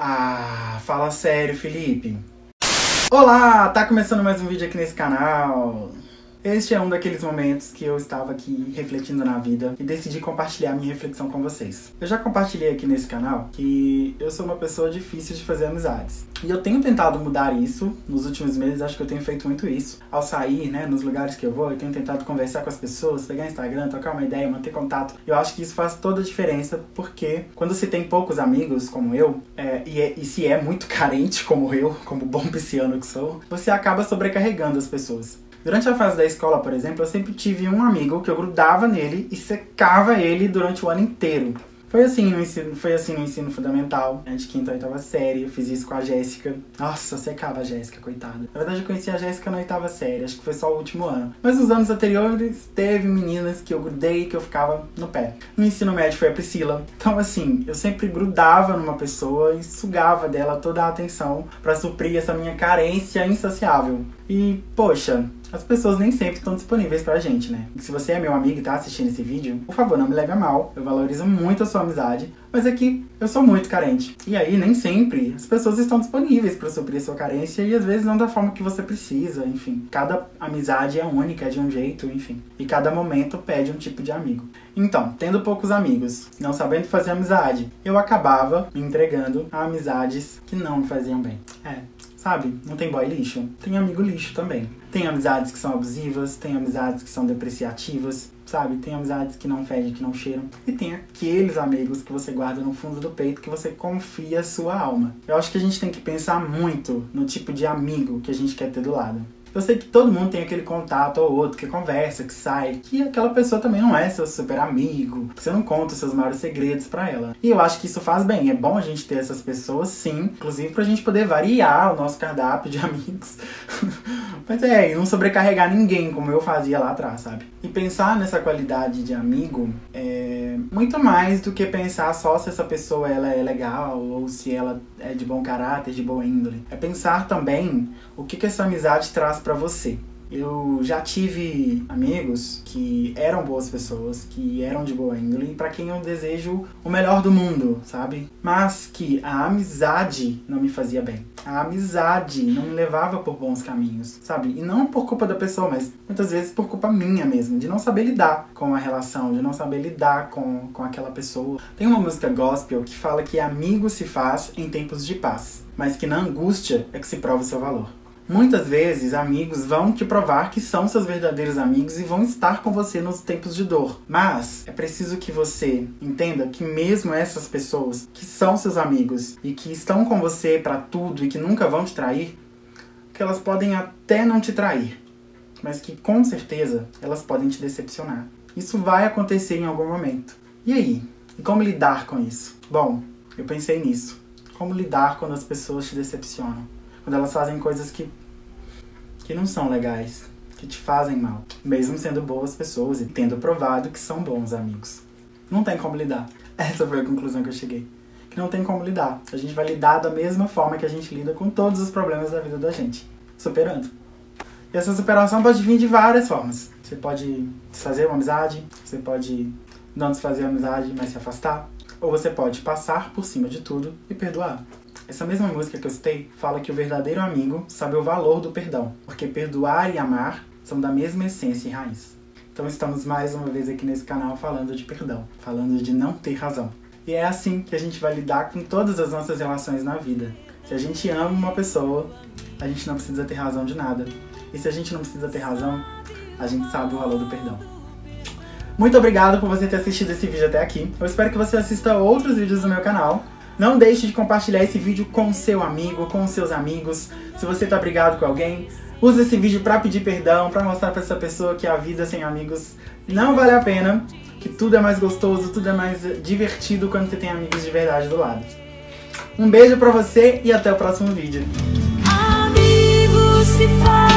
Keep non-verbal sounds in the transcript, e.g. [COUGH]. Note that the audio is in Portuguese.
Ah, fala sério, Felipe. Olá, tá começando mais um vídeo aqui nesse canal. Este é um daqueles momentos que eu estava aqui refletindo na vida e decidi compartilhar minha reflexão com vocês. Eu já compartilhei aqui nesse canal que eu sou uma pessoa difícil de fazer amizades. E eu tenho tentado mudar isso nos últimos meses, acho que eu tenho feito muito isso. Ao sair, né, nos lugares que eu vou, eu tenho tentado conversar com as pessoas, pegar Instagram, trocar uma ideia, manter contato. Eu acho que isso faz toda a diferença, porque quando se tem poucos amigos, como eu, é, e, é, e se é muito [LAUGHS] carente, como eu, como bom pisciano que sou, você acaba sobrecarregando as pessoas. Durante a fase da escola, por exemplo, eu sempre tive um amigo que eu grudava nele e secava ele durante o ano inteiro. Foi assim no ensino, foi assim no ensino fundamental, né, de quinta a oitava série, eu fiz isso com a Jéssica. Nossa, secava a Jéssica, coitada. Na verdade, eu conheci a Jéssica na oitava série, acho que foi só o último ano. Mas nos anos anteriores, teve meninas que eu grudei que eu ficava no pé. No ensino médio foi a Priscila. Então, assim, eu sempre grudava numa pessoa e sugava dela toda a atenção para suprir essa minha carência insaciável. E, poxa, as pessoas nem sempre estão disponíveis pra gente, né? Se você é meu amigo e tá assistindo esse vídeo, por favor, não me leve a mal. Eu valorizo muito a sua amizade, mas é que eu sou muito carente. E aí, nem sempre as pessoas estão disponíveis para suprir sua carência e às vezes não da forma que você precisa, enfim. Cada amizade é única, é de um jeito, enfim. E cada momento pede um tipo de amigo. Então, tendo poucos amigos, não sabendo fazer amizade, eu acabava me entregando a amizades que não me faziam bem. É, sabe? Não tem boy lixo? Tem amigo lixo também. Tem amizades que são abusivas, tem amizades que são depreciativas, sabe? Tem amizades que não fedem, que não cheiram. E tem aqueles amigos que você guarda no fundo do peito que você confia a sua alma. Eu acho que a gente tem que pensar muito no tipo de amigo que a gente quer ter do lado. Eu sei que todo mundo tem aquele contato ou outro que conversa, que sai, que aquela pessoa também não é seu super amigo, você não conta os seus maiores segredos para ela. E eu acho que isso faz bem, é bom a gente ter essas pessoas, sim, inclusive pra gente poder variar o nosso cardápio de [LAUGHS] amigos. Mas é, e não sobrecarregar ninguém, como eu fazia lá atrás, sabe? E pensar nessa qualidade de amigo muito mais do que pensar só se essa pessoa ela é legal ou se ela é de bom caráter, de boa índole. É pensar também o que, que essa amizade traz para você. Eu já tive amigos que eram boas pessoas, que eram de boa índole, para quem eu desejo o melhor do mundo, sabe? Mas que a amizade não me fazia bem. A amizade não me levava por bons caminhos, sabe? E não por culpa da pessoa, mas muitas vezes por culpa minha mesmo, de não saber lidar com a relação, de não saber lidar com, com aquela pessoa. Tem uma música gospel que fala que amigo se faz em tempos de paz, mas que na angústia é que se prova o seu valor. Muitas vezes, amigos vão te provar que são seus verdadeiros amigos e vão estar com você nos tempos de dor. Mas é preciso que você entenda que mesmo essas pessoas que são seus amigos e que estão com você para tudo e que nunca vão te trair, que elas podem até não te trair, mas que com certeza elas podem te decepcionar. Isso vai acontecer em algum momento. E aí? E como lidar com isso? Bom, eu pensei nisso. Como lidar quando as pessoas te decepcionam? Quando elas fazem coisas que, que não são legais, que te fazem mal. Mesmo sendo boas pessoas e tendo provado que são bons amigos. Não tem como lidar. [LAUGHS] Essa foi a conclusão que eu cheguei. Que não tem como lidar. A gente vai lidar da mesma forma que a gente lida com todos os problemas da vida da gente. Superando. E essa superação pode vir de várias formas. Você pode desfazer uma amizade, você pode não desfazer a amizade, mas se afastar. Ou você pode passar por cima de tudo e perdoar. Essa mesma música que eu citei fala que o verdadeiro amigo sabe o valor do perdão, porque perdoar e amar são da mesma essência e raiz. Então estamos mais uma vez aqui nesse canal falando de perdão, falando de não ter razão. E é assim que a gente vai lidar com todas as nossas relações na vida. Se a gente ama uma pessoa, a gente não precisa ter razão de nada. E se a gente não precisa ter razão, a gente sabe o valor do perdão. Muito obrigado por você ter assistido esse vídeo até aqui. Eu espero que você assista outros vídeos do meu canal. Não deixe de compartilhar esse vídeo com seu amigo, com seus amigos. Se você tá brigado com alguém, use esse vídeo para pedir perdão, para mostrar para essa pessoa que a vida sem amigos não vale a pena, que tudo é mais gostoso, tudo é mais divertido quando você tem amigos de verdade do lado. Um beijo para você e até o próximo vídeo. Amigos se faz